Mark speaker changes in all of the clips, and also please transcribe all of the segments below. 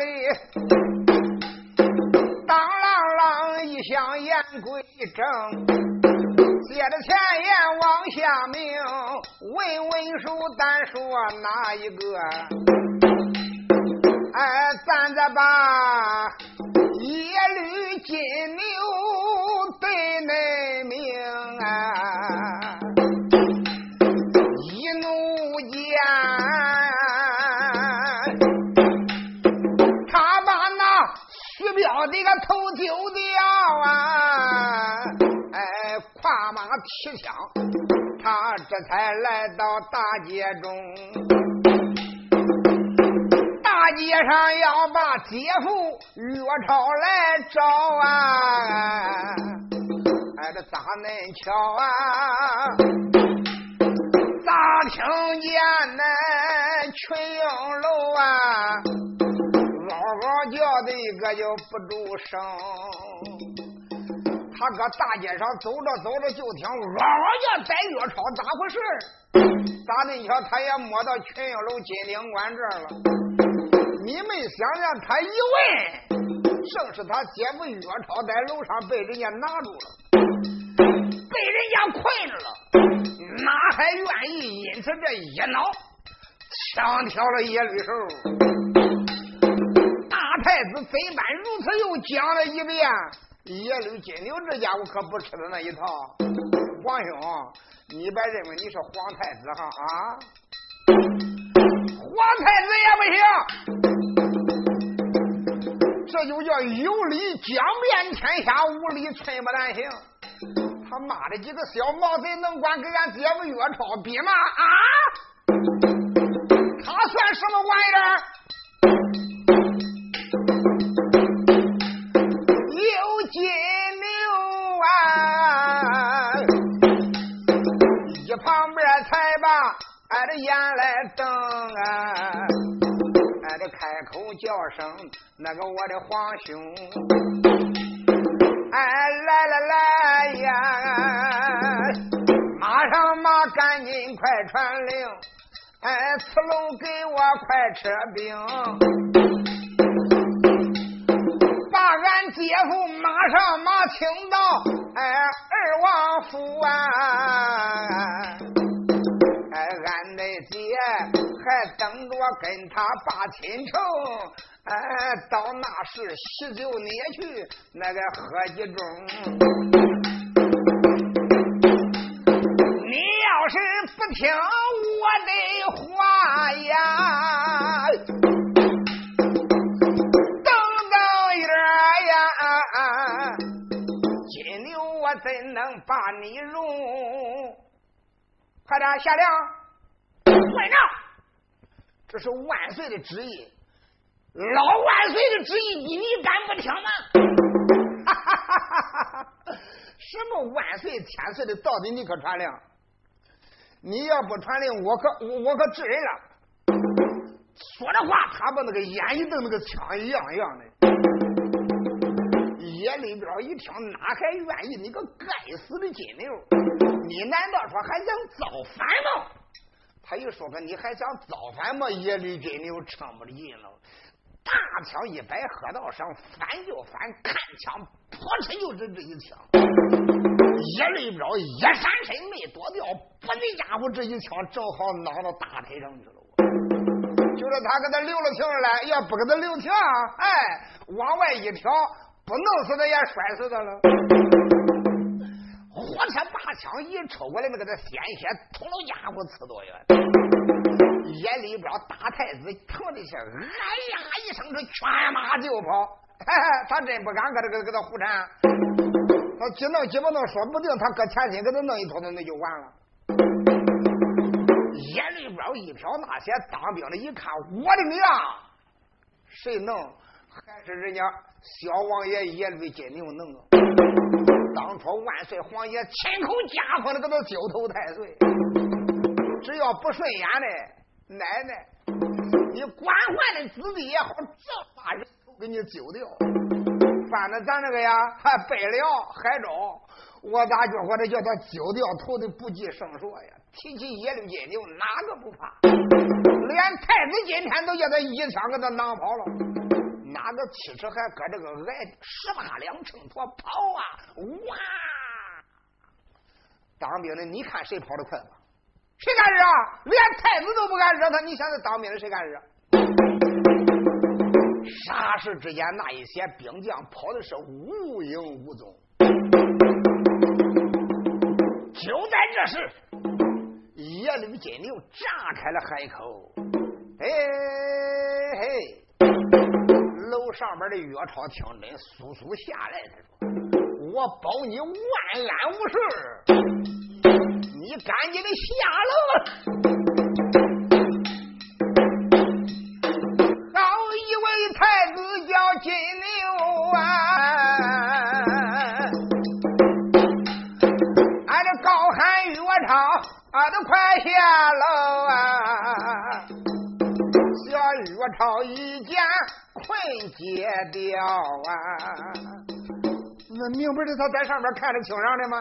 Speaker 1: 里，当啷啷一响言归正，接着前言往下明，问问书单说哪一个？哎，咱再把跨马提枪，他这才来到大街中。大街上要把姐夫岳超来找啊！哎，这咋恁巧啊？咋听见那群英楼啊，嗷嗷叫的一个就不住声。他搁大街上走着走着，就听嗷嗷叫逮月超，咋回事？咋恁巧？他也摸到群英楼金领馆这儿了。你没想想，他一问，正是他姐夫岳超在楼上被人家拿住了，被人家困了，哪还愿意因此这一恼，枪挑了耶律手。大太子怎般如此又讲了一遍？耶律金牛这家伙可不吃的那一套。皇兄，你别认为你是皇太子哈啊！皇太子也不行。这就叫有理讲遍天下，无理寸步难行。他妈的几个小毛贼能管跟俺姐夫岳超比吗？啊！他算什么玩意儿？眼来瞪啊！俺这开口叫声，那个我的皇兄，哎，来来来呀！马上马，赶紧快传令，哎，此龙给我快撤兵，把俺姐夫马上马请到哎二王府啊！姐还等着跟他把亲仇，哎，到那时喜酒捏去那个喝几盅。你要是不听我的话呀，等等一呀，金牛我怎能把你容？快点下令，问账！这是万岁的旨意，老万岁的旨意，你你敢不听吗？哈哈哈哈哈！什么万岁千岁的，到底你可传令？你要不传令，我可我我可治人了。说着话，他把那个眼一瞪，那个枪一样一样的。叶里边一听，哪还愿意？你个该死的金牛！你难道说还想造反吗？他一说个，你还想造反吗？耶律金牛撑不劲了，大枪一摆，河道上翻就翻，看枪扑哧就这这一枪，耶律彪一闪身没躲掉，不那家伙这一枪正好挠到大腿上去了。就是他给他留了情来，要不给他留情，哎，往外一挑，不弄死他也摔死他了。火车把枪一抽过来，那个那鲜血吐了家伙呲多远？夜里边大太子疼的是哎呀一声，是全马就跑。他真不敢搁这个给他胡缠。他几弄几不弄，说不定他搁前心给他弄一坨子，那就完了。夜里边一瞟那些当兵的，一看我的娘，谁弄？还是人家小王爷耶律金牛弄啊！当初万岁皇爷亲口加封的，给他九头太岁。只要不顺眼的奶奶，你官宦的子弟也好，这把人头给你揪掉。反正咱这个呀，还背了海州，我咋觉得叫他揪掉头的不计胜数呀？提起耶律金牛，哪个不怕？连太子今天都叫他一枪给他囊跑了。哪个汽车还搁这个挨十八两秤砣跑啊？哇！当兵的，你看谁跑得快吧？谁敢惹？连太子都不敢惹他，你现在当兵的谁敢惹？霎时之间，那一些兵将跑的是无影无踪。就在这时，耶律金牛炸开了海口。哎嘿，楼上面的岳超听真速速下来，他说：“我保你万安无事，你赶紧的下楼。”好一位太子叫金牛啊！俺这高喊岳超，俺、都快下楼。掉啊！那明不是他在上面看着清上的吗？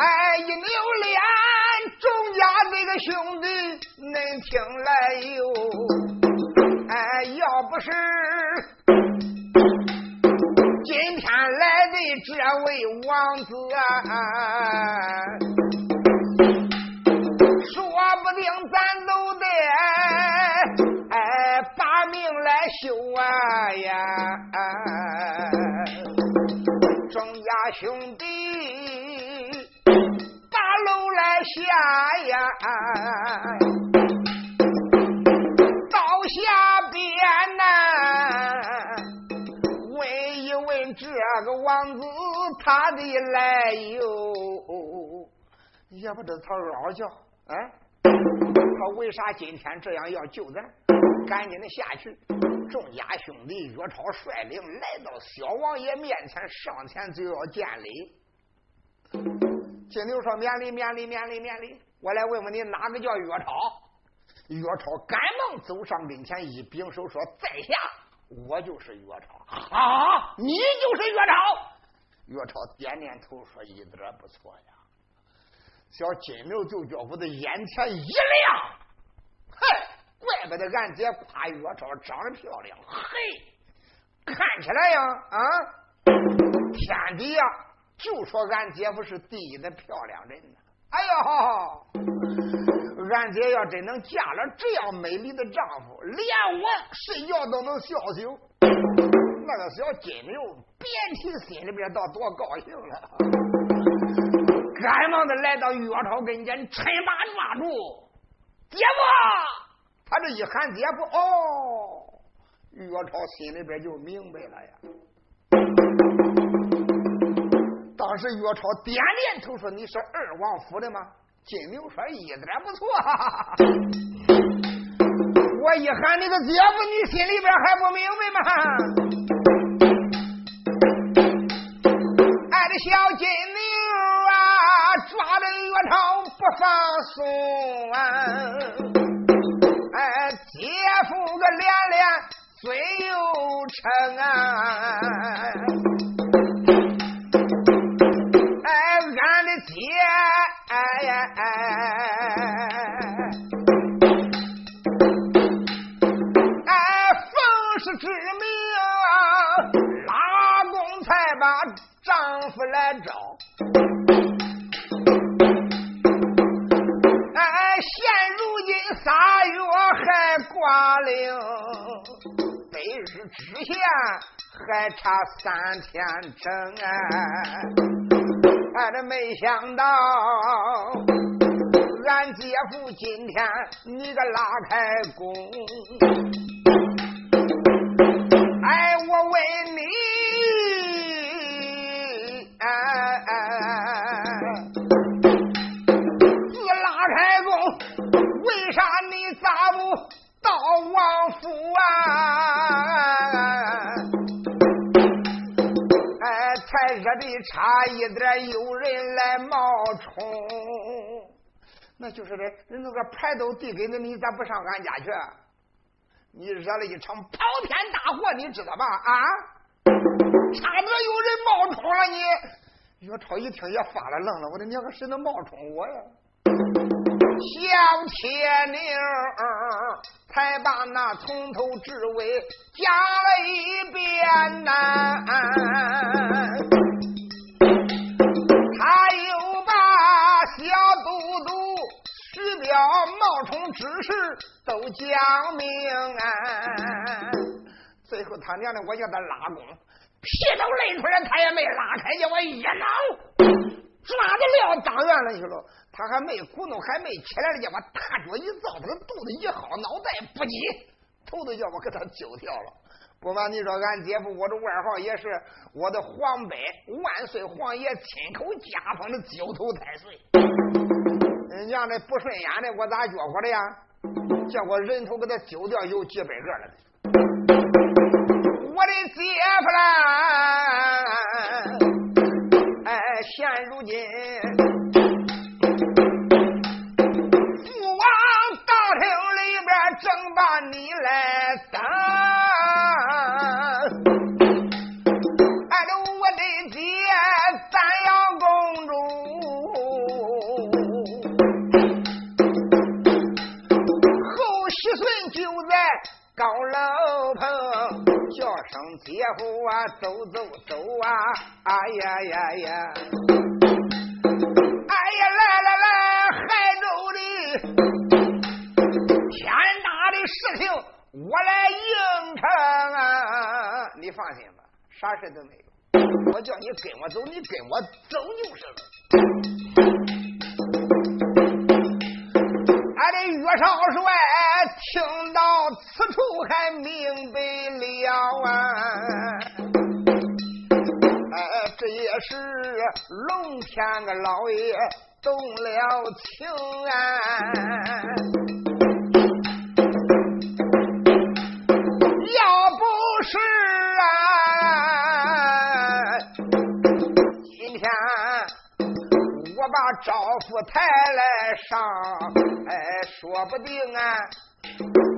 Speaker 1: 哎，一扭脸，众家那个兄弟，恁听来哟！呀！众家兄弟把楼来下呀，到下边呐，问一问这个王子。他的来由，也不知他嗷叫，啊，他为啥今天这样要救咱？赶紧的下去！众家兄弟，岳超率领来到小王爷面前，上前就要见礼。金牛说：“免礼，免礼，免礼，免礼！我来问问你，哪个叫岳超？”岳超赶忙走上跟前，一拱手说：“在下，我就是岳超。”啊，你就是岳超？岳超点点头说：“一点不错呀。”小金牛就叫我的眼前一亮，嘿，怪不得俺姐夸月超长得漂亮，嘿，看起来呀，啊，天底下就说俺姐夫是第一的漂亮人呢。哎呦，俺姐要真能嫁了这样美丽的丈夫，连我睡觉都能笑醒。那个小金牛别提心里边到多高兴了，赶忙的来到岳超跟前，趁把抓住，姐夫，他这一喊姐夫，哦，岳超心里边就明白了呀。当时岳超点点头说：“你是二王府的吗？”金牛说：“一点不错。”我一喊你个姐夫，你心里边还不明白吗？爱的小金，不放松啊！哎，姐夫个连连嘴又撑啊！哎，俺的姐，哎呀哎！哎，奉是之命，拉公才把。丈夫来找，是直线还差三天整哎，俺，这没想到，俺姐夫今天你个拉开弓，哎，我问你。差一点，有人来冒充。那就是的，人那个牌都递给你，你咋不上俺家去？你惹了一场跑天大祸，你知道吧？啊，差点有人冒充了你。岳超一听也发了愣了，我的娘个，谁能冒充我呀？小铁牛才把那从头至尾讲了一遍呐，冒充之事都讲明啊。最后他娘的，我叫他拉弓，皮都累出来，他也没拉开，叫我一挠。抓的撂当院了去了，他还没鼓弄，还没起来了，叫我大脚一照，他的肚子一薅，脑袋不急，头都叫我给他揪掉了。不瞒你说，俺姐夫我的外号也是我的黄北万岁皇爷亲口加封的九头太岁。娘的不顺眼的，我咋叫活的呀？结果人头给他揪掉有几百个了。我的姐夫啦！啊，走走走啊！哎呀呀呀！哎呀，来来来，海州的天大的事情，我来应承啊！你放心吧，啥事都没有。我叫你跟我走，你跟我走就是了。俺的岳少帅听到此处还明白了啊！哎，这也是龙天个老爷动了情啊！招夫抬来上。哎，说不定啊，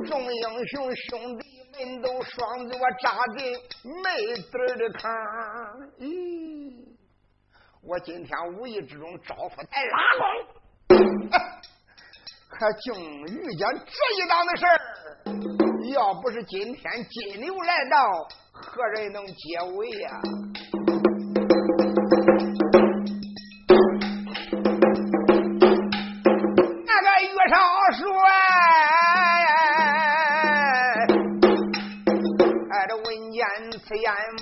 Speaker 1: 众英雄兄弟们都双脚扎进没底的坑。咦，我今天无意之中招呼带拉弓，可竟遇见这一档的事儿。要不是今天金牛来到，何人能解围呀？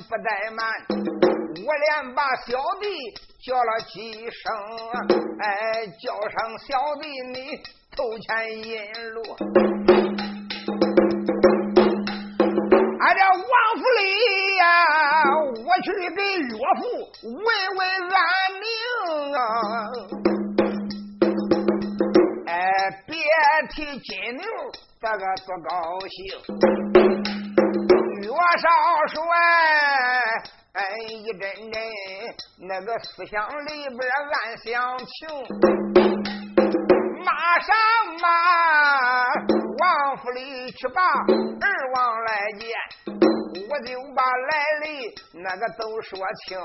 Speaker 1: 不怠慢，我连把小弟叫了几声，哎，叫声小弟你头前引路。俺这王府里呀，我去给岳父问问安宁啊。哎，别提金牛这个多高兴。岳少帅，哎，一阵阵那个思想里边暗想情，马上嘛，王府里去把二王来见，我就把来历那个都说清。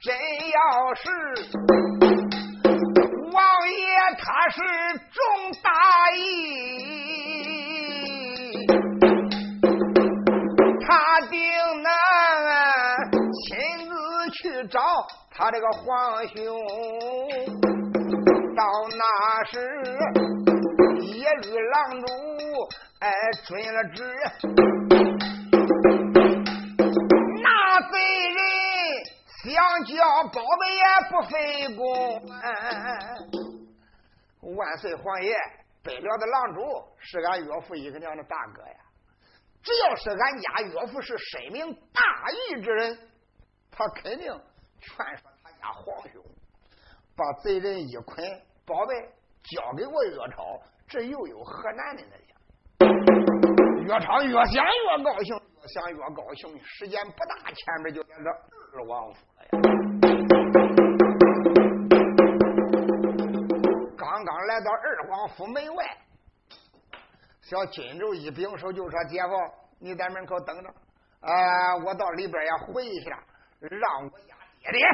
Speaker 1: 真要是王爷他是重大义。他定能亲自去找他这个皇兄，到那时一律郎主哎准了旨，那贼人想叫宝贝也不费功。万岁皇爷，北辽的郎主是俺岳父一个娘的大哥呀。只要是俺家岳父是深明大义之人，他肯定劝说他家皇兄把贼人一捆，宝贝交给我岳超，这又有何难的呢？岳超越想越高兴，越想越高兴。时间不大，前面就见着二王府了呀。刚刚来到二王府门外。小金州一拱手就说：“姐夫，你在门口等着，啊，我到里边也回一下，让我家爹爹，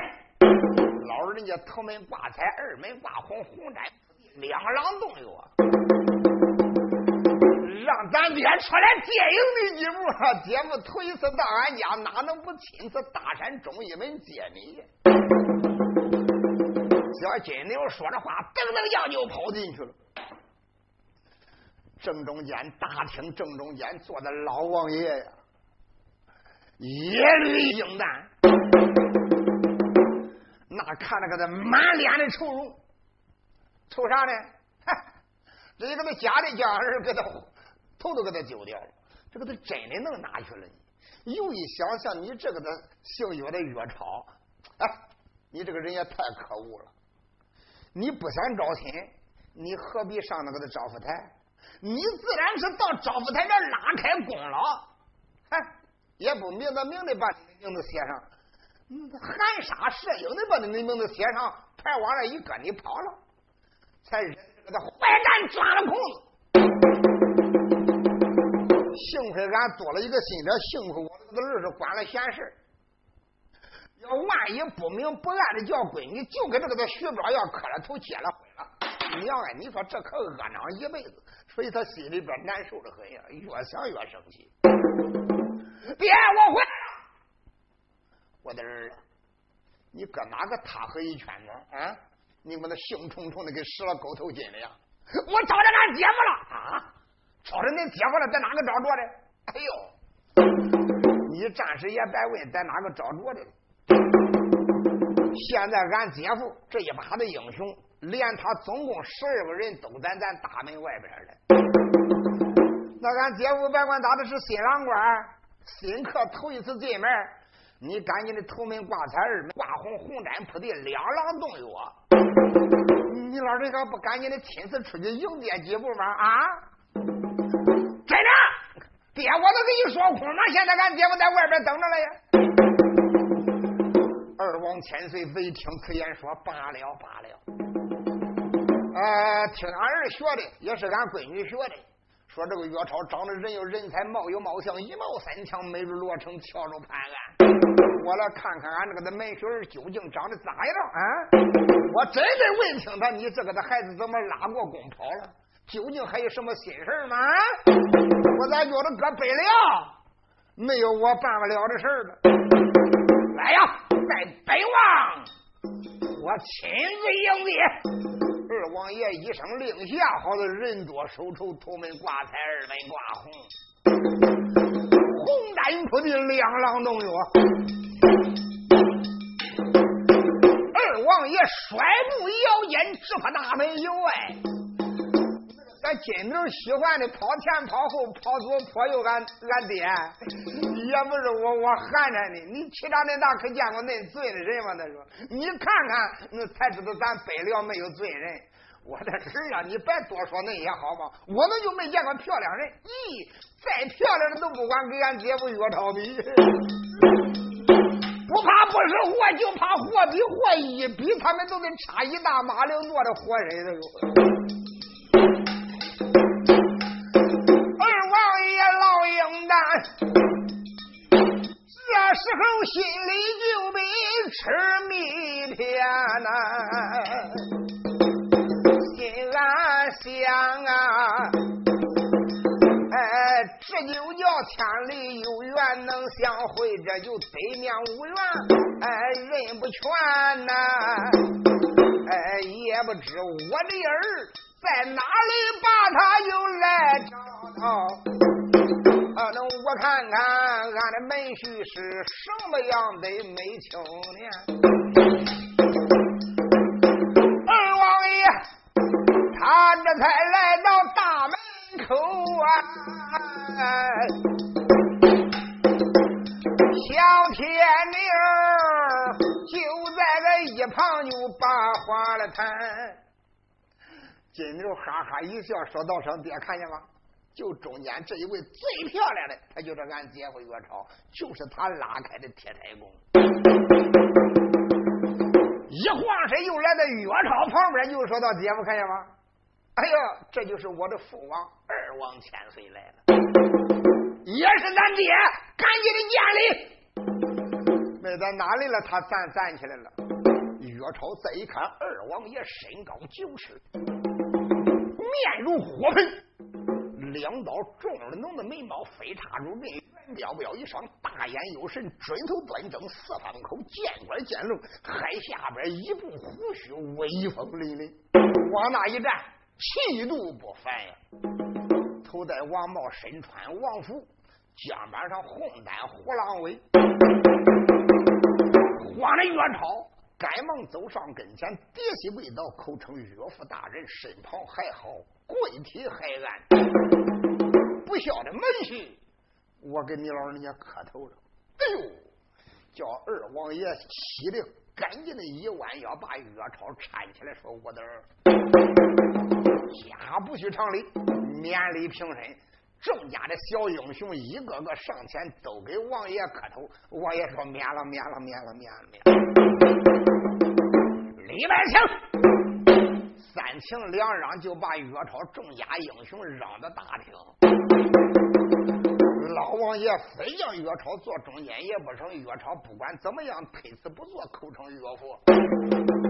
Speaker 1: 老人家头门挂彩，二门挂红，红毡两郎动哟！让咱爹出来接应你几步，姐夫头一次到俺家，哪能不亲自大山中一门接你？小金牛说着话，噔噔样就跑进去了。正中间大厅正中间坐的老王爷呀，一律英旦，那看着个他满脸的愁容，愁啥呢？这一个他家里家人给他头都给他揪掉了，这个他真的能哪去了呢？又一想想，你这个的姓岳的岳超，哎，你这个人也太可恶了！你不想招亲，你何必上那个的招福台？你自然是到招福台这拉开功劳，哎，也不明的明的把你的名字写上，含沙射影的把你的名字写上，牌往那一搁，你跑了，才给他坏蛋钻了空子。幸亏俺多了一个心眼，幸亏我这个儿子管了闲事。要万一不明不暗的叫闺女，就给这个徐庄要磕了头结了婚了，娘哎，你说这可恶囊一辈子。所以他心里边难受的很呀，越想越生气。爹，我回来了，我的儿子，你搁哪个他和一圈子啊？你把那兴冲冲的给使了狗头金了呀？我找着俺姐夫了啊！找着恁姐夫了，在哪个找着的？哎呦，你暂时也别问在哪个找着的。现在俺姐夫这一把的英雄。连他总共十二个人都在咱大门外边了。那俺姐夫别管咋的是新郎官，新客头一次进门，你赶紧的头门挂彩二门，挂红红毡铺地，两廊动药。你老人家不赶紧的亲自出去迎接几步吗？啊？真的，爹，我都给你说空了。现在俺姐夫在外边等着了呀。二王千岁子一听此言，说罢了罢了。呃，听俺儿学的，也是俺闺女学的。说这个岳超长得人有人才，貌有貌相，一貌三强，美如罗成，俏如潘安。我来看看俺这个的门婿究竟长得咋样啊？我真得问清他，你这个的孩子怎么拉过弓跑了？究竟还有什么心事吗？我咋觉得搁北辽没有我办不了的事儿呢？来呀，在北王，我亲自迎接。王爷一声令下，好的人多手丑，头门挂彩，二门挂红，红毡铺的两廊动药。二王爷甩步摇肩，直扑大门有外。咱金牛喜欢的跑前跑后跑左跑右，俺俺爹也不是我我寒碜的。你七长的大可见过那罪的人吗？他说，你看看，那才知道咱北辽没有罪人。我的儿啊，你别多说那些好吗？我们就没见过漂亮人。咦，再漂亮的都不管给俺姐夫岳超比，不怕不是货，就怕货比货一比，他们都得差一大马铃多的活人了都。这时候心里就比吃蜜甜呐，能相会，这就对面无缘，哎，人不全呐，哎，也不知我的儿在哪里把他又来找到。啊，那我看看俺的门婿是什么样的美青年？二王爷，他这才来到大门口啊！小天明就在这一旁就把话了谈。金牛哈哈一笑，说道声：“爹，看见吗？”就中间这一位最漂亮的，他就是俺姐夫岳超，就是他拉开的铁台宫。一晃身又来到岳超旁边，就说到：“姐夫看见吗？哎呦，这就是我的父王二王千岁来了，也是咱爹，赶紧的见礼。没在哪里了？他站站起来了。岳超再一看，二王爷身高九尺。面如火盆，两刀重而浓的眉毛飞插如刃，圆彪彪一双大眼有神，准头端正，四方口见官见龙，海下边一步胡须威风凛凛，往那一站，气度不凡呀。头戴王帽，身穿王服，肩膀上红担虎狼尾，慌的岳超。赶忙走上跟前，跌膝跪倒，口称岳父大人，身旁还好，跪体还安。不孝的门婿，我给你老人家磕头了。哎呦，叫二王爷气的赶紧的一弯腰，把岳超搀起来，说：“我的儿，家不许常理，免礼平身。”众家的小英雄一个个上前，都给王爷磕头。王爷说：“免了，免了，免了，免了，免了。”李百强三情两让，就把岳超众家英雄让到大厅。老王爷非叫岳超坐中间也不成，岳超不管怎么样，推辞不做，口称岳父。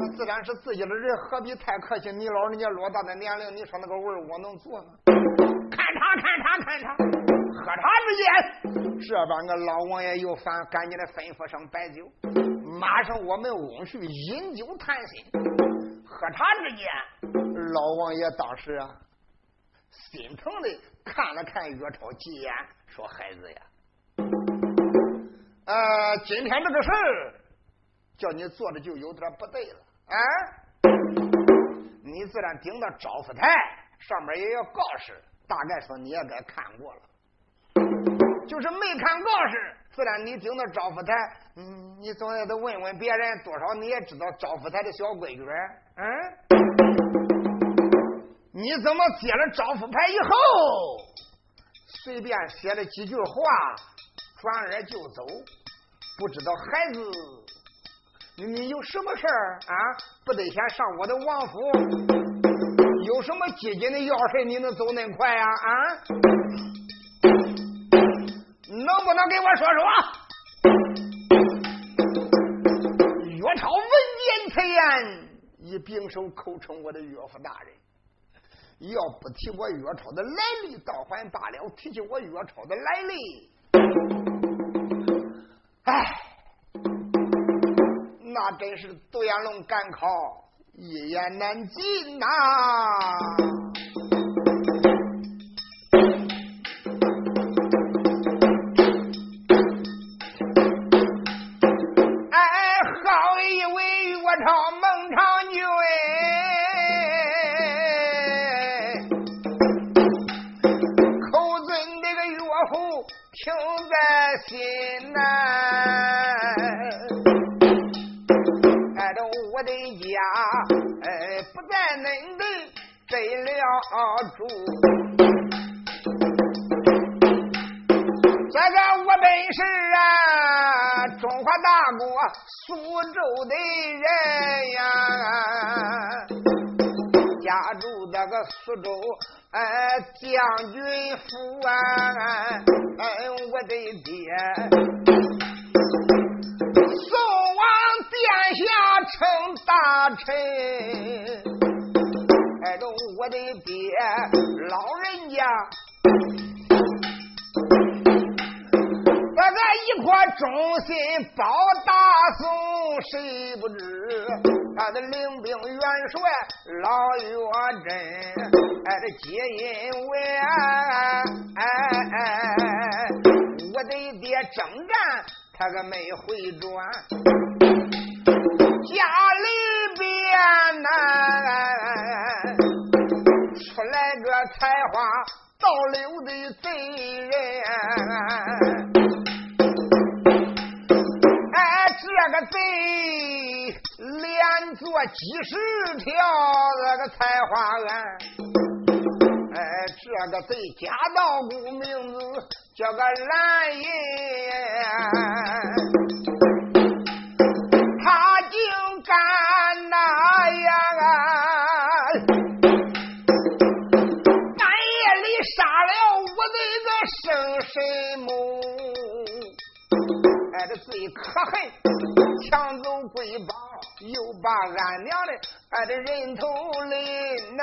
Speaker 1: 那自然是自己的人，何必太客气？你老人家偌大的年龄，你说那个味儿我能做吗？看茶，看茶，看茶。喝茶之间，这边个老王爷又烦，赶紧的吩咐上白酒。马上我们翁婿饮酒谈心。喝茶之间，老王爷当时啊，心疼的看了看岳超几眼，说：“孩子呀，呃，今天这个事儿，叫你做的就有点不对了啊。你自然顶到招福台上面也有告示。”大概说你也该看过了，就是没看告示，自然你顶到招福台，嗯，你总也得问问别人，多少你也知道招福台的小规矩，嗯？你怎么接了招福牌以后，随便写了几句话，转而就走？不知道孩子，你有什么事儿啊？不得先上我的王府？有什么急紧的要事，你能走那快呀？啊，能不能给我说说？岳超闻言此言，一并手口称我的岳父大人。要不提我岳超的来历，倒还罢了；提起我岳超的来历，哎，那真是独眼龙赶考。一言难尽呐！那个我本是啊中华大国苏州的人呀，家住那个苏州哎将军府啊，哎我的爹，宋王殿下称大臣。哎呦我的爹，老人家，我忠心保大宋，谁不知？他的领兵元帅老岳真，哎，这皆因为哎哎，哎我的爹征战他个没回转，家里边呐。出来个才华倒流的贼人，做几十条那个菜花案，哎，这个贼假道姑名字叫个蓝银，他竟敢那样啊半夜里杀了我的。生神母，哎，这贼可恨，抢走瑰宝。又把俺娘的俺的人头领呐！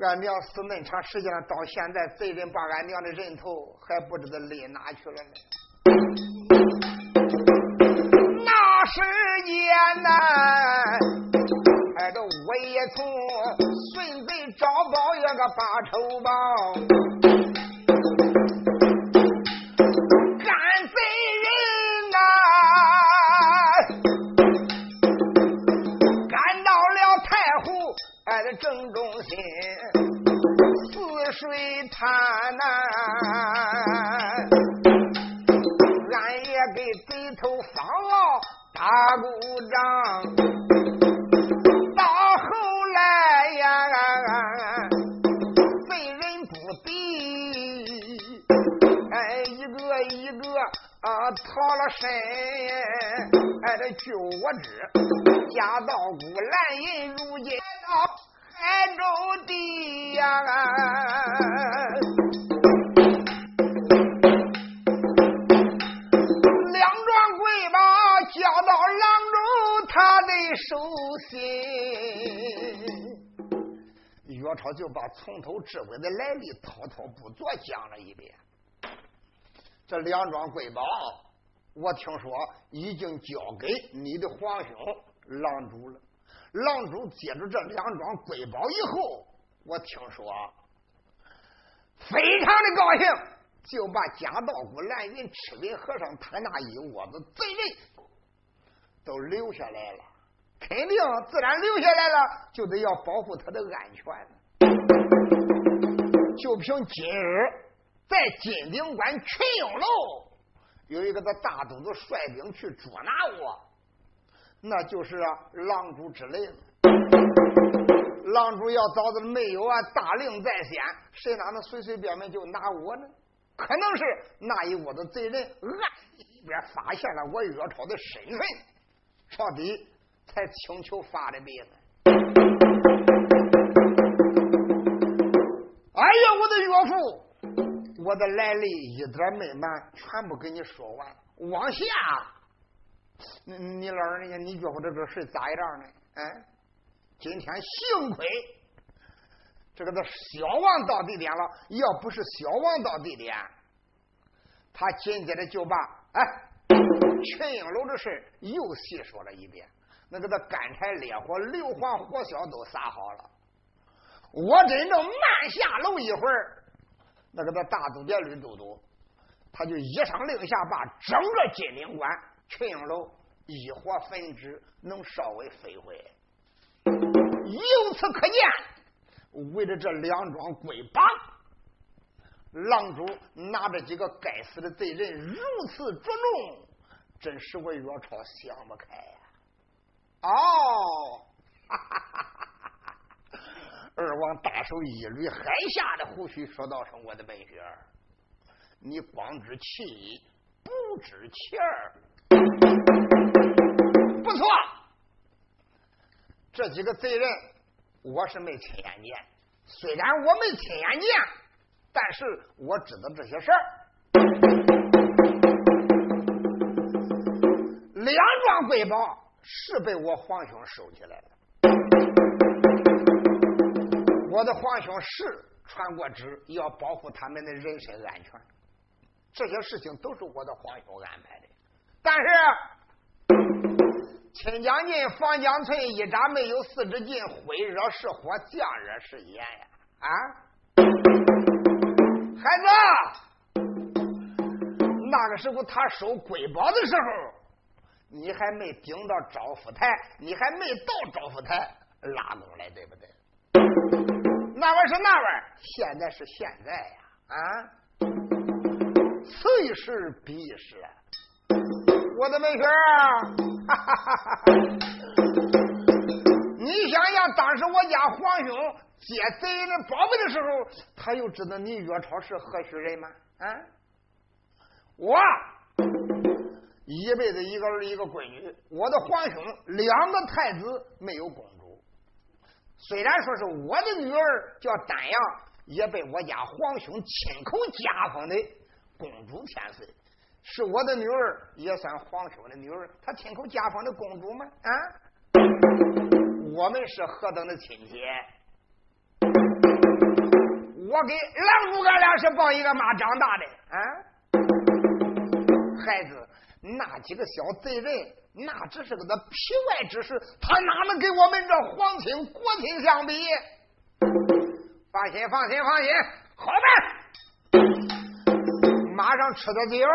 Speaker 1: 俺娘死那么长时间了，到现在贼人把俺娘的人头还不知道拎哪去了呢。那时间呐，哎，这我也从孙贼找到一个把仇报。岳超就把从头至尾的来历滔滔不作讲了一遍。这两桩贵宝，我听说已经交给你的皇兄郎主了。郎主接着这两桩瑰宝以后，我听说非常的高兴，就把贾道姑、蓝云、赤云和尚他那一窝子贼人都留下来了。肯定自然留下来了，就得要保护他的安全。就凭今日在金顶关群英楼有一个他大肚子率兵去捉拿我。那就是啊，狼主之类的。狼主要早子没有啊，大令在先，谁哪能随随便便就拿我呢？可能是那一窝子贼人暗里边发现了我岳超的身份，朝底才请求发的兵。的岳父，我的来历一点没瞒，全部给你说完。往下。你你老人家，你觉得这个事咋样呢？哎，今天幸亏这个这小王到地点了，要不是小王到地点，他紧接着就把哎群英楼的事又细说了一遍。那个他干柴烈火、硫磺火硝都撒好了。我真正慢下楼一会儿，那个在大都监吕都督，他就一声令下，把整个金陵关。群英楼一火焚之，能稍微飞回。由此可见，为了这两桩瑰宝，郎主拿着几个该死的贼人如此捉弄，真使我岳超想不开呀！哦，哈哈哈！二王大手一捋海下的胡须，说道：“声我的本血，你光知其一，不知其二。”不错，这几个贼人我是没亲眼见。虽然我没亲眼见，但是我知道这些事儿。两桩瑰宝是被我皇兄收起来了。我的皇兄是传过旨，要保护他们的人身安全。这些事情都是我的皇兄安排的。但是，清将军方江村一扎没有四支劲，灰热是火，降热是炎呀！啊，孩子，那个时候他收瑰宝的时候，你还没顶到招福台，你还没到招福台拉拢来，对不对？那玩意是那玩意现在是现在呀！啊，此一时彼一时。我的美哈哈哈哈，你想想，当时我家皇兄接贼人的宝贝的时候，他又知道你岳超是何许人吗？啊，我一辈子一个儿一个闺女，我的皇兄两个太子没有公主，虽然说是我的女儿叫丹阳，也被我家皇兄亲口加封的公主千岁。是我的女儿，也算皇兄的女儿。她亲口加封的公主吗？啊，我们是何等的亲戚！我给狼主哥俩是抱一个妈长大的啊，孩子，那几个小贼人，那只是个那皮外之事，他哪能跟我们这皇亲国亲相比？放心，放心，放心，好办，马上吃点酒，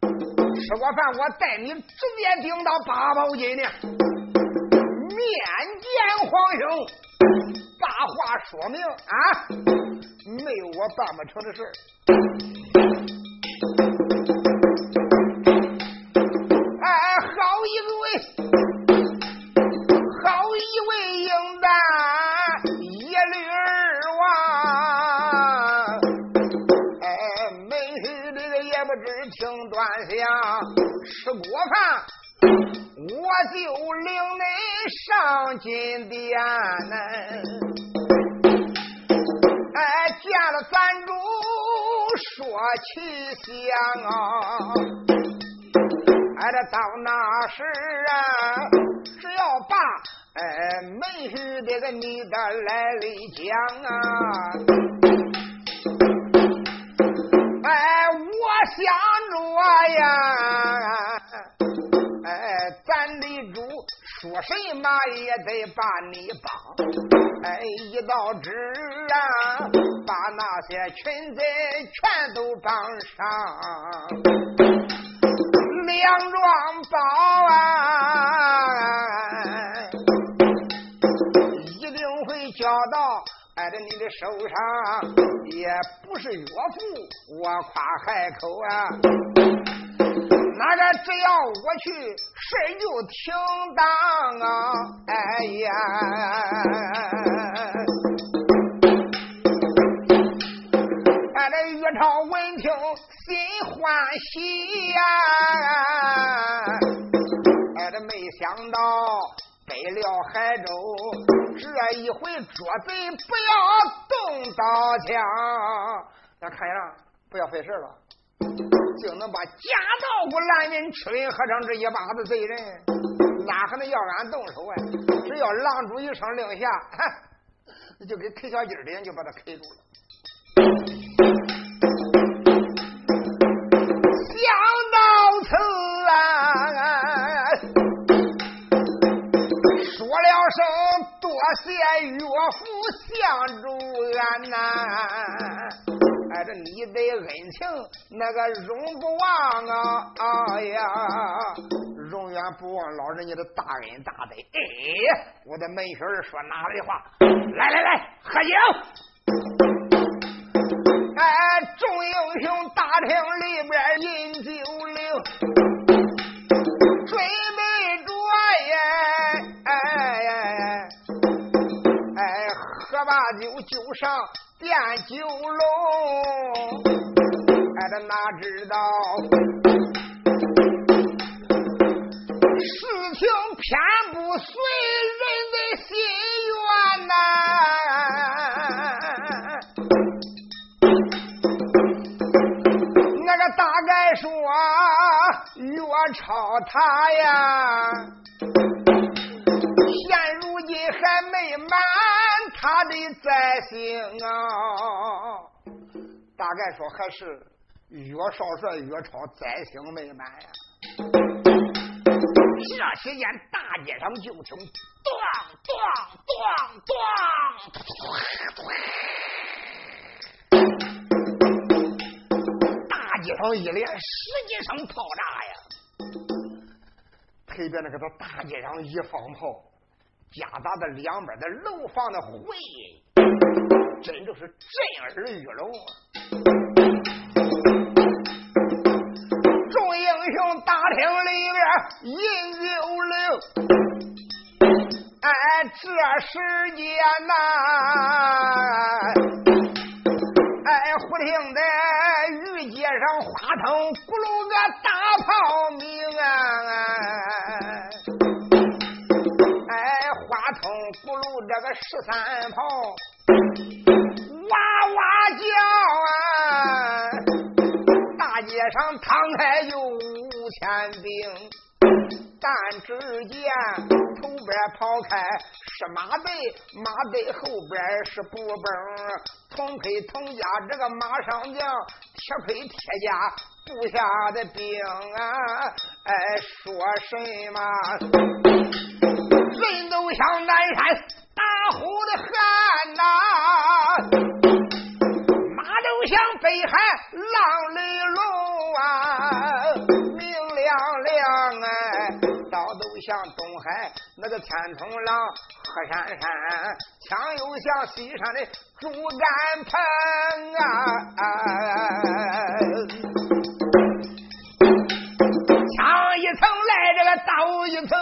Speaker 1: 吃过饭我带你直接顶到八宝金呢，面见皇兄，把话说明啊。没有我办不成的事，去想啊！哎，到那时啊，只要把哎门婿这个女的来历讲啊！哎，我想着呀。说什么也得把你帮。哎，一到这啊，把那些群贼全都绑上，两桩宝啊，一定会交到哎的你的手上，也不是岳父我夸海口啊。那个只要我去，事就停当啊！哎呀，俺这岳超闻听心欢喜呀！俺这没想到北了海州，这一回捉贼不要动刀枪。那看样，不要费事了。就能把假道姑拦人吃人喝成这一把子贼人，哪还能要俺动手啊？只要狼主一声令下，那就给啃小鸡的人就把他啃住了。想到此啊，说了声多谢岳父相助俺呐。这你的恩情，那个永不忘啊！哎呀，永远不忘老人家的大恩大德。哎，我的门婿说哪里话？来来来，喝酒！哎，众英雄大厅里边饮酒令，准备着呀！哎哎，喝罢酒就上。见九龙，哎，他哪知道事情偏不随人的心愿呐？那个大概说岳超他呀，现如今还没满。他的灾星啊，大概说还是岳少帅岳超灾星美满呀。这期间大街上就听咚咚咚咚，大街上一连十几声炮炸呀，特别那个在大街上一放炮。夹杂的两边的楼房的回音，真就是震耳欲聋！众英雄大厅里边饮酒令，哎，这时间呐，哎，忽听得御街上花筒咕噜个大十三炮哇哇叫啊！大街上他敞开有五千兵。但只见头边跑开是马队，马队后边是步崩，同盔同甲这个马上将，铁盔铁甲部下的兵啊！哎，说什么？人都像南山大虎的汉呐，马都像北海浪里龙啊，明亮亮哎。刀都像东海那个天冲浪，河山山枪又像西山的竹竿棚啊！枪一层来这个刀一层，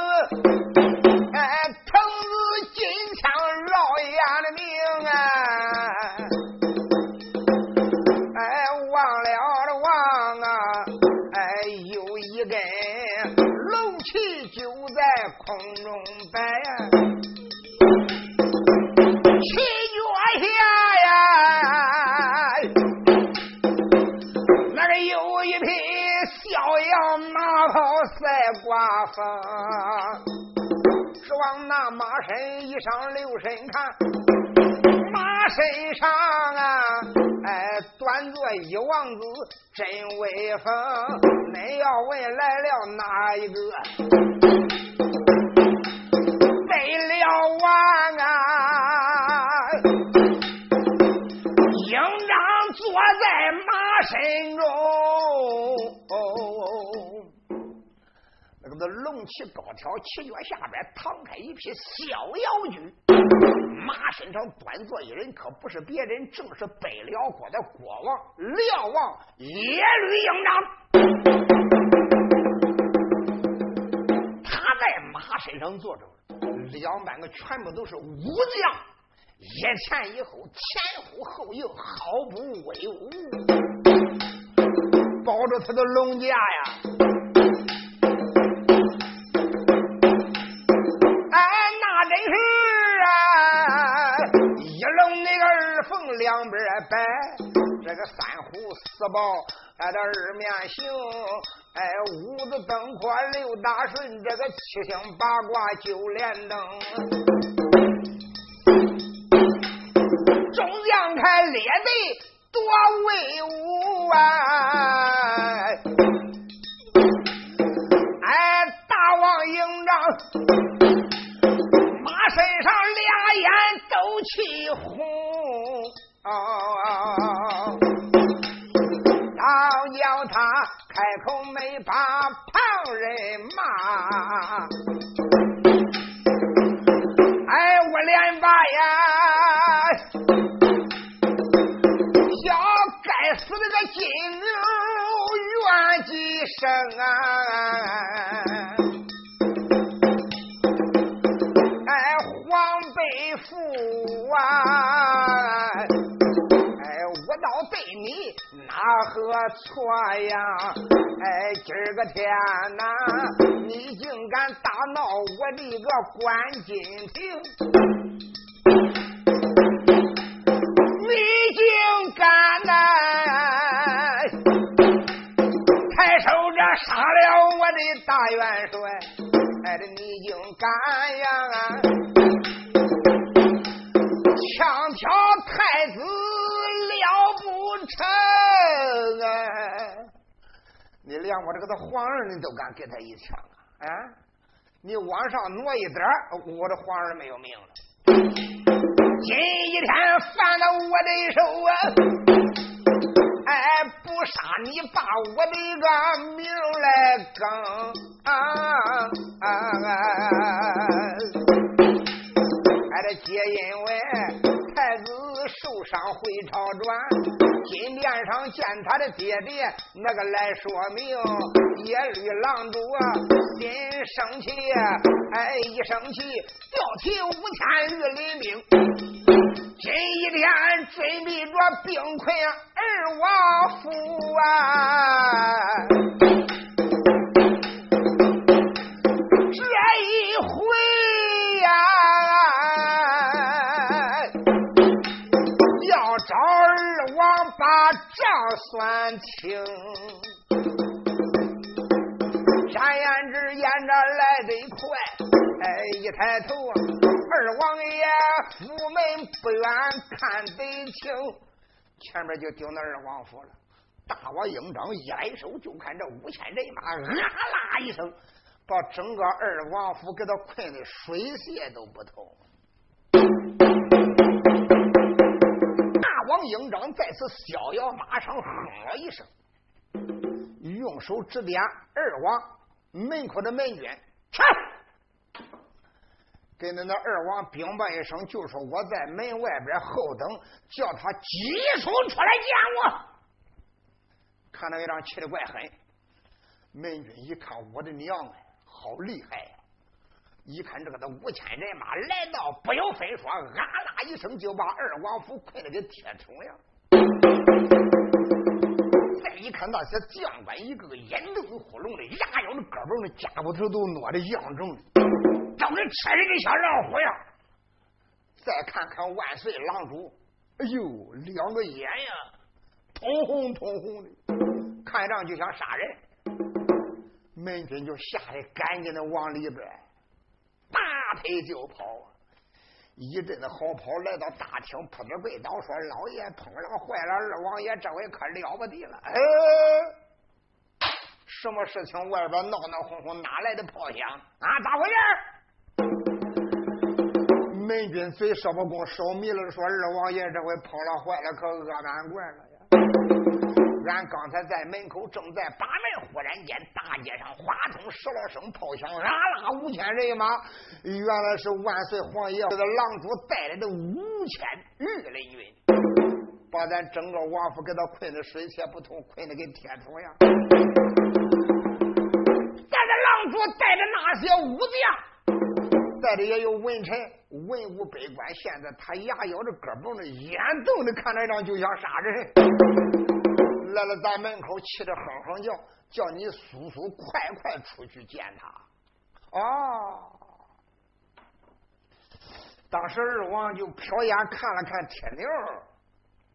Speaker 1: 有一根。气就在空中摆呀，气脚下呀，那个有一匹逍遥马跑赛刮风，是往那马身一上留神看，马身上啊，哎，端坐一王子真威风。恁要问来了哪一个？为了王啊！应当坐在马身中，龙旗高挑，旗脚下边躺开一匹逍遥驹，马身上端坐一人，可不是别人，正是北辽国的国王辽王耶律营长。他在马身上坐着两百个，全部都是武将，一前一后，前呼后应，毫不威武，抱着他的龙驾呀！两边摆，这个三虎四豹哎，的二面行。哎，五子登科六大顺，这个七星八卦九连灯，众将看列队多威武啊！哎，大王营长，马身上俩眼都气红哦，老妖他。开口没把旁人骂，错呀？哎，今儿个天呐，你竟敢打闹我的个关金亭！你竟敢来抬手这杀了我的大元帅！哎，你竟敢呀！枪挑太子了不！成！你连我这个的皇儿你都敢给他一枪啊？啊！你往上挪一点我的皇儿没有命了。今一天犯了我的手啊！哎，不杀你，把我的个命来更啊！还得皆因为。受伤回朝转，金殿上见他的爹爹，那个来说明耶律郎主啊，心生气，哎，一生气调提五千御林兵，今一天准备着兵困二王府啊。算清，偏言之言这来得快，哎，一抬头啊，二王爷府门不远看得清，前面就顶那二王府了。大王应章一来手，就看这五千人马，啊啦一声，把整个二王府给他困的水泄都不通。王应章再次逍遥马上哼了一声，用手指点二王门口的门军，去，给那那二王禀报一声，就说我在门外边候等，叫他急速出来见我。看那一张气的怪狠，门军一看，我的娘哎，好厉害呀！一看这个，他五千人马来到，不由分说，啊啦一声就把二王府困得给铁桶了。再一看那些将官，一个个眼瞪呼隆的，牙咬的胳膊的，家骨头都挪的样正的，长跟吃人的小老虎样。再看看万岁郎主，哎呦，两个眼呀！通红通红的，看上就像杀人。门军就吓得赶紧的往里边，腿就跑。一阵子好跑，来到大厅，扑着跪倒说：“老爷碰上坏了，二王爷这回可了不得了！哎，什么事情？外边闹闹哄哄，哪来的炮响啊？咋回事？”门军嘴说不公，烧迷了，说：“二王爷这回碰了坏了，可恶难怪了。”俺刚才在门口正在把门，忽然间大街上哗通十来声炮响，啊啦五千人马，原来是万岁皇爷这个狼主带来的五千御林军，把咱整个王府给他困得水泄不通，困得跟铁桶一样。咱这狼主带着那些武将，带着也有文臣、文武百官，现在他牙咬着胳膊的，眼瞪的看着张就想杀人。来了，大门口气得哼哼叫，叫你叔叔快快出去见他。哦，当时二王就瞟眼看了看铁牛，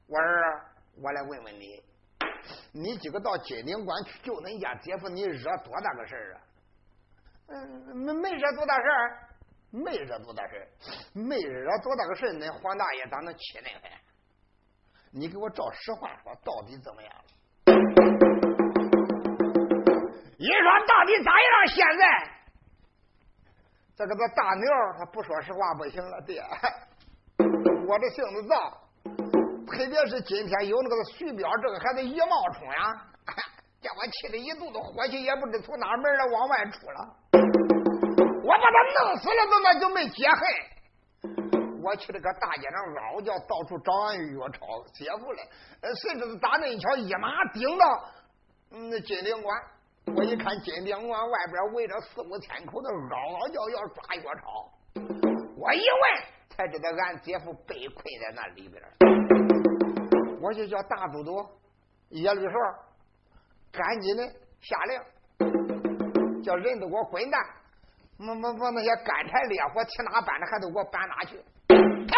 Speaker 1: 我儿，我来问问你，你今个到金陵关去救恁家姐夫，你惹多大个事儿啊？嗯，没没惹多大事儿，没惹多大事儿，没惹多大个事儿，恁黄大爷咋能气恁还？你给我照实话说，到底怎么样？一说到底咋样？现在这个这大牛他不说实话不行了，爹，我这性子躁，特别是今天有那个徐彪这个孩子一冒充呀，叫我气得一肚子火气，也不知从哪门来往外出了。我把他弄死了，怎么就没解恨？我去这个大街上嗷叫，到处找俺岳超姐夫来。呃，谁知道打那一瞧，一马顶到那金陵关。我一看金陵关外边围着四五千口的嗷嗷叫要抓岳超。我一问才知道俺姐夫被困在那里边。我就叫大都督叶律寿赶紧的下令，叫人都给我滚蛋，把把把那些干柴烈火提哪搬的还都给我搬哪去。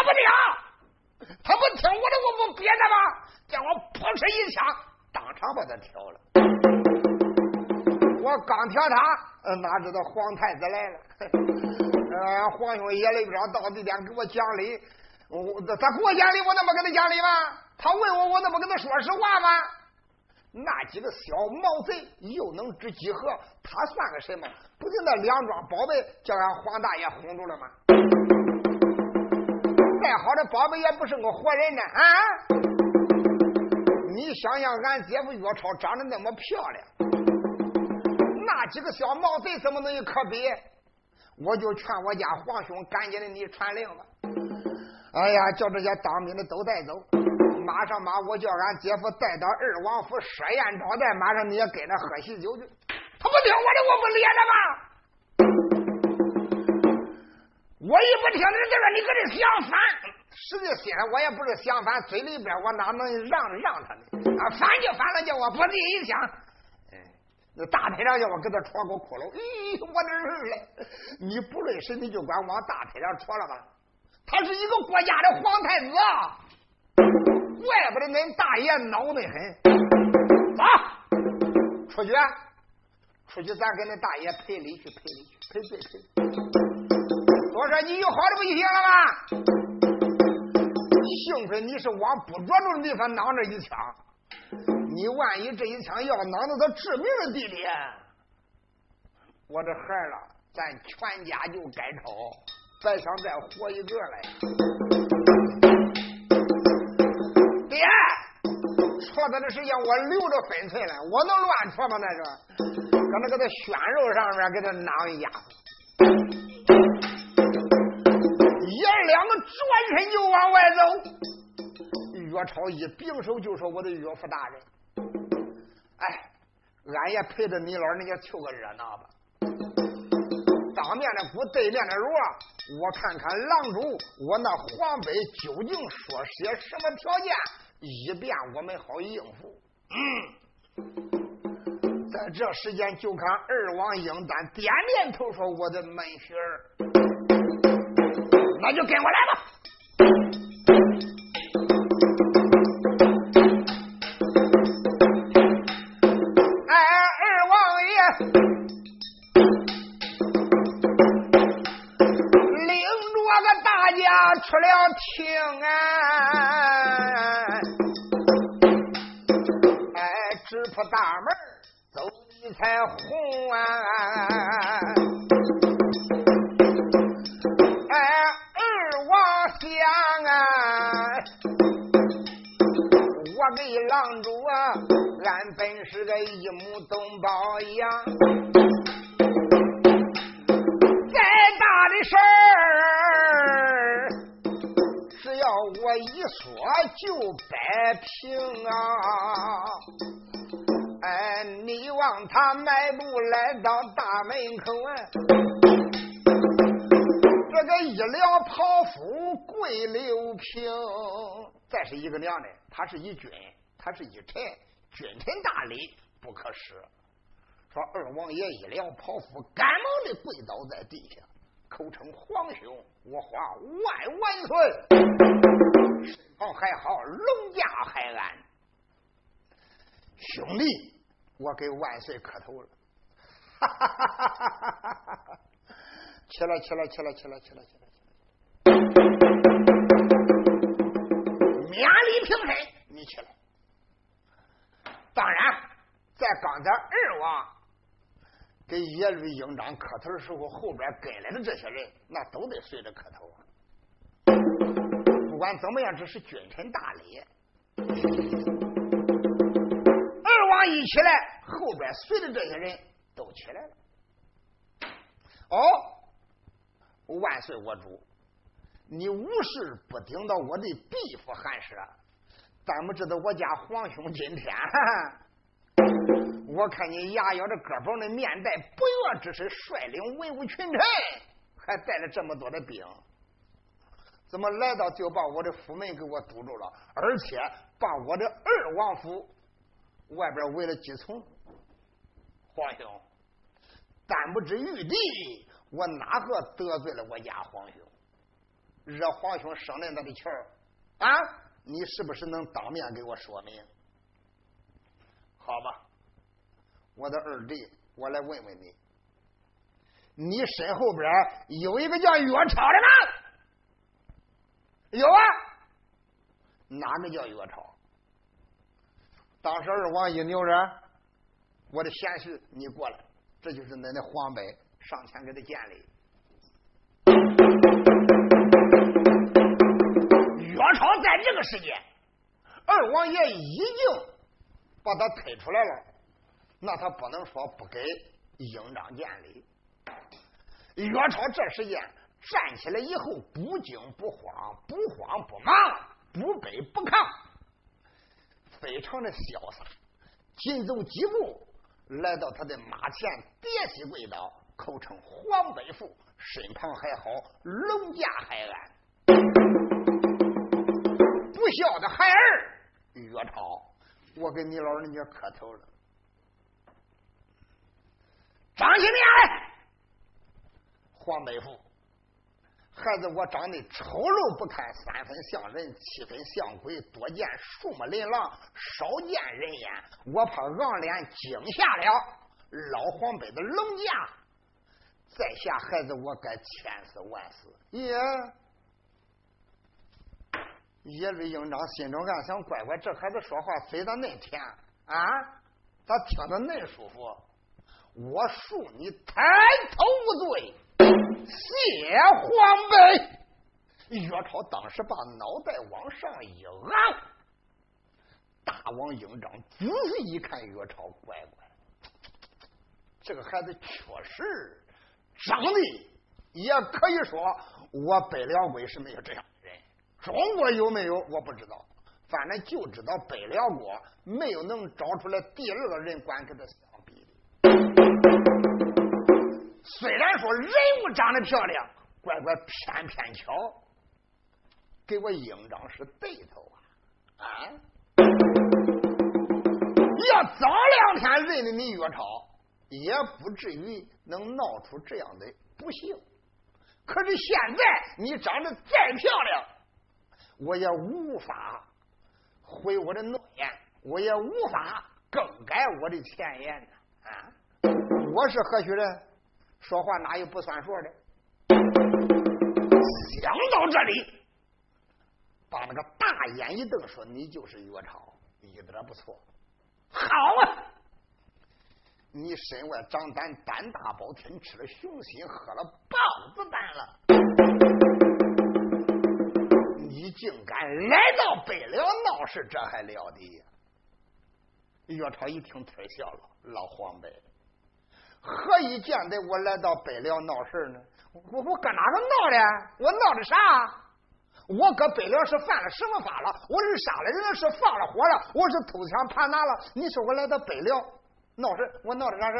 Speaker 1: 他不听，他不听我的，我不憋着吗？叫我扑哧一枪，当场把他挑了。我刚挑他，哪知道皇太子来了？呃，皇兄爷里边到地点给我讲理，我他给我讲理，我能不跟他讲理吗？他问我，我能不跟他说实话吗？那几个小毛贼又能知几何？他算个什么？不就那两桩宝贝，叫俺黄大爷轰住了吗？再好的宝贝也不是个活人呢啊！你想想，俺姐夫岳超长得那么漂亮，那几个小毛贼怎么能可比？我就劝我家皇兄赶紧的，你传令吧。哎呀，叫这些当兵的都带走，马上马我叫俺姐夫带到二王府设宴招待，马上你也跟着喝喜酒去。他不听我的，我不咧了吗？我一不听，你就说你搁这想反，实际心里我也不是想反，嘴里边我哪能让让他呢？啊，反就反了，叫我不自己一想，哎，那大腿上叫我给他戳个窟窿，咦，我的儿嘞！你不论谁，你就管往大腿上戳了吧。他是一个国家的皇太子啊，怪不得恁大爷恼得很。走，出去，出去咱跟恁大爷赔礼去，赔礼去，赔罪赔。我说你有好的不就行了吗？幸亏你是往不着重的地方攮这一枪，你万一这一枪要攮到他致命的地点，我这孩儿了，咱全家就该抄，白想再活一个来。爹，错的的时间我留着分寸了，我能乱戳吗？那是。搁那个那鲜肉上面给他挠一下爷儿两个转身就往外走。岳超一并手就说：“我的岳父大人，哎，俺也陪着你老人家凑个热闹吧。当面的鼓，对面的锣，我看看郎主，我那黄北究竟说些什么条件，以便我们好应付。”嗯。在这时间，就看二王英丹点点头，说：“我的门婿儿，那就跟我来吧。”哎，二王爷领着个大家出了厅啊，事儿，只要我一说就摆平啊！哎，你望他迈步来到大门口啊，这个一了袍服跪六平。再是一个娘的，他是一君，他是一臣，君臣大礼不可失。说二王爷一了袍服，赶忙的跪倒在地下，口称皇兄，我花万万岁，身旁还好，龙驾还安。兄弟，我给万岁磕头了！哈哈哈哈哈哈！起来，起来，起来，起来，起来，起来！免礼平身，你起来。当然，在刚才二王给耶律英章磕头的时候，后边跟来的这些人，那都得随着磕头啊。不管怎么样，这是君臣大礼。二王一起来，后边随的这些人都起来了。哦，万岁，我主，你无事不顶到我的臂腹寒舍，咱们知道我家皇兄今天，我看你牙咬着胳膊的面带不悦之势，率领文武群臣，还带了这么多的兵，怎么来到就把我的府门给我堵住了，而且把我的二王府。外边围了几层，皇兄，但不知玉帝，我哪个得罪了我家皇兄，惹皇兄生了那的气儿啊？你是不是能当面给我说明？好吧，我的二弟，我来问问你，你身后边有一个叫岳超的吗？有啊，哪个叫岳超？当时二王一扭着，我的贤婿，你过来，这就是恁的皇伯，上前给他见礼。岳超在这个时间，二王爷已经把他推出来了，那他不能说不给应当见礼。岳超这时间站起来以后，不惊不慌，不慌不忙，不卑不亢。非常的潇洒，紧走几步，来到他的马前，跌膝跪倒，口称黄北父，身旁还好龙驾海安，不孝的孩儿岳超，我给你老人家磕头了。张起面来，黄北父。孩子，我长得丑陋不堪，三分像人，七分像鬼，多见树木琳琅，少见人烟。我怕昂脸惊吓了老黄北的龙家，在下孩子我该千死万死。耶！耶律营长心中暗想：乖乖，这孩子说话嘴咋那甜啊？咋听着恁舒服？我恕你抬头无罪，谢皇北。岳超当时把脑袋往上一昂，大王营长仔细一看，岳超乖乖，这个孩子确实长得也可以说，我北辽国是没有这样的人。中国有没有我不知道，反正就知道北辽国没有能找出来第二个人管跟他虽然说人物长得漂亮，乖乖偏偏巧。给我营长是对头啊！啊！要早两天认了你岳超，也不至于能闹出这样的不幸。可是现在你长得再漂亮，我也无法毁我的诺言，我也无法更改我的前言呢。啊！我是何许人？说话哪有不算数的？想到这里。把那个大眼一瞪，说：“你就是岳超，一点不错。好啊，你身外长胆，胆大包天，吃了熊心，喝了豹子胆了。你竟敢来到北辽闹事，这还了得呀？”岳超一听，退笑了：“老黄辈，何以见得我来到北辽闹事呢？我我搁哪个闹的？我闹的啥？”我搁北辽是犯了什么法了？我是杀了人了，是放了火了，我是偷枪爬拿了。你说我来到北辽闹事，我闹的啥事？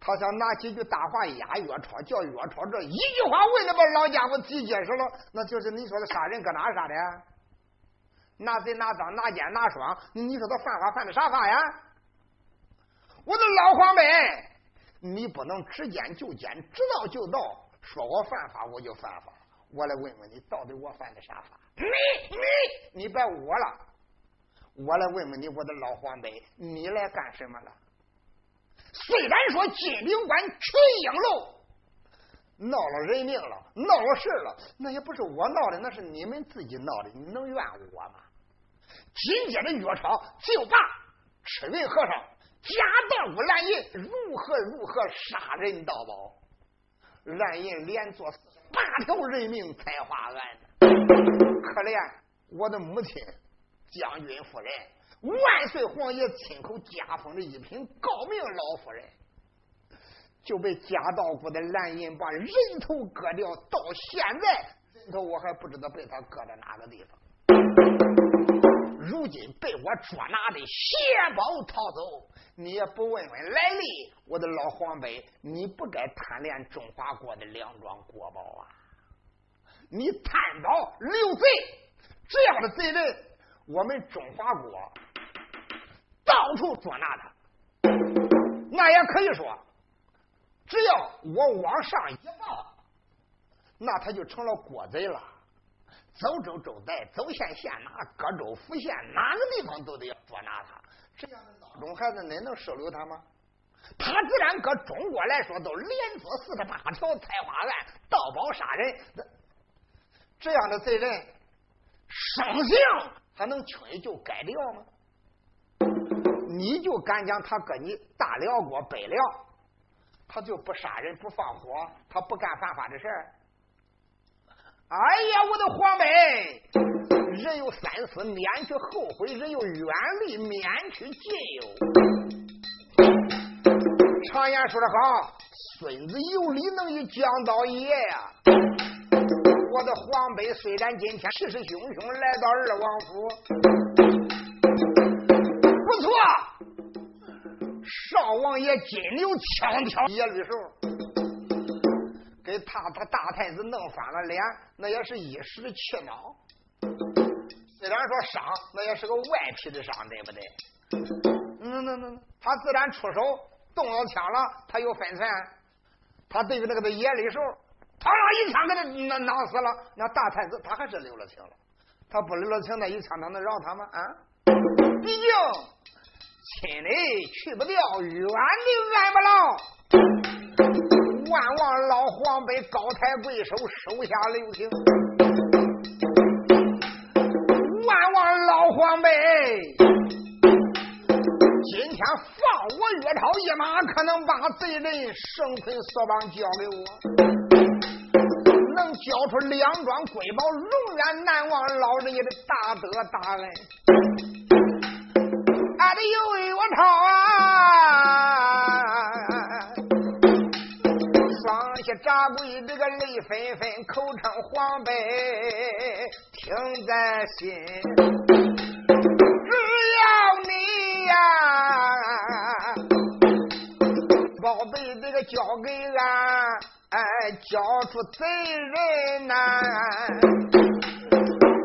Speaker 1: 他想拿几句大话压岳超，叫岳超这一句话问的把老家伙提结实了。那就是你说的杀人搁哪杀的？拿贼拿赃拿奸拿双？你说他犯法犯的啥法呀？我的老黄辈，你不能知奸就奸，知道就道，说我犯法我就犯法。我来问问你，到底我犯的啥法？你你你别我了，我来问问你，我的老黄辈，你来干什么了？虽然说金陵关群英楼闹了人命了，闹了事了，那也不是我闹的，那是你们自己闹的，你能怨我吗？紧接着岳超就把赤云和尚假道姑蓝银如何如何杀人盗宝，蓝银连做。八条人命才划案，可怜我的母亲将军夫人，万岁皇爷亲口加封的一品诰命老夫人，就被贾道姑的蓝银把人头割掉，到现在人头我还不知道被他割在哪个地方。如今被我捉拿的邪宝逃走，你也不问问来历，我的老黄辈，你不该贪恋中华国的两庄国宝啊！你贪宝流贼，这样的贼人，我们中华国到处捉拿他。那也可以说，只要我往上一报，那他就成了国贼了。走州州带，走县县拿，各州府县哪个地方都得要捉拿他。这样的孬种孩子，恁能收留他吗？他自然搁中国来说，都连做四十八条采花案、盗宝杀人，这样的罪人，生性还能轻易就改掉吗？你就敢讲他搁你大辽国北辽，他就不杀人不放火，他不干犯法的事儿？哎呀，我的黄妹，人有三思，免去后悔；人有远虑，免去近忧。常言说的好，孙子有理能与讲道爷呀。我的黄辈虽然今天气势汹汹来到二王府，不错，少王爷金牛枪挑野绿手。给他他大太子弄翻了脸，那也是一时的气恼。虽然说伤，那也是个外皮的伤，对不对？嗯，那那他自然出手动了枪了，他有分寸。他对于那个的野里手，他让一枪给他那囊死了。那大太子他还是留了情了。他不留了情，那一枪他能饶他吗？啊！毕竟亲的去不掉，远的安不牢。万望老黄辈高抬贵手，手下留情。万望老黄辈，今天放我岳超一马，可能把贼人生捆索绑交给我。能交出两桩瑰宝，永远难忘老人家的大德大恩。俺的有岳超啊，你，这个泪纷纷，口称黄白，听在心。只要你呀，宝贝这个交给俺。哎，交出贼人呐！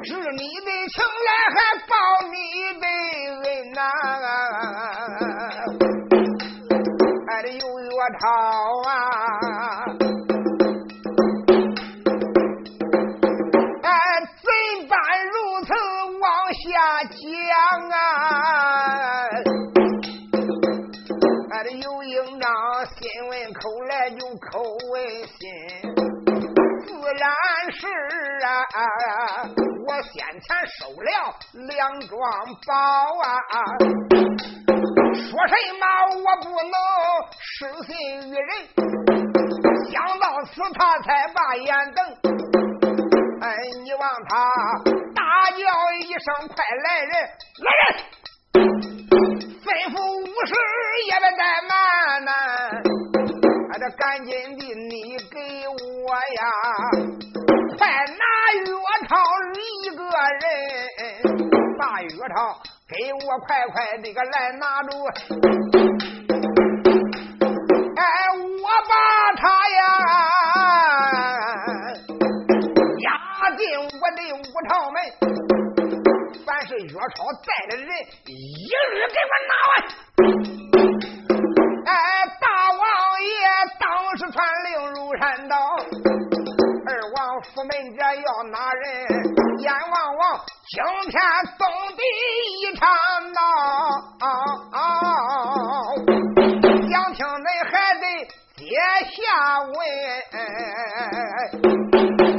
Speaker 1: 治你的情来还报装包啊，说什么我不能失信于人，想到此他才把眼瞪，哎，你望他大叫一声快来人，来人，吩咐武士也别怠慢呐。这赶紧的，你给我呀！快拿岳超一个人，把岳超给我快快的个来拿住！哎，我把他呀押进我的五朝门，凡是岳超带的人，一律给我拿完！哎，大王爷当时传令入山道，二王府门这要拿人，阎王王惊天动地一场闹，想听人还得接下问。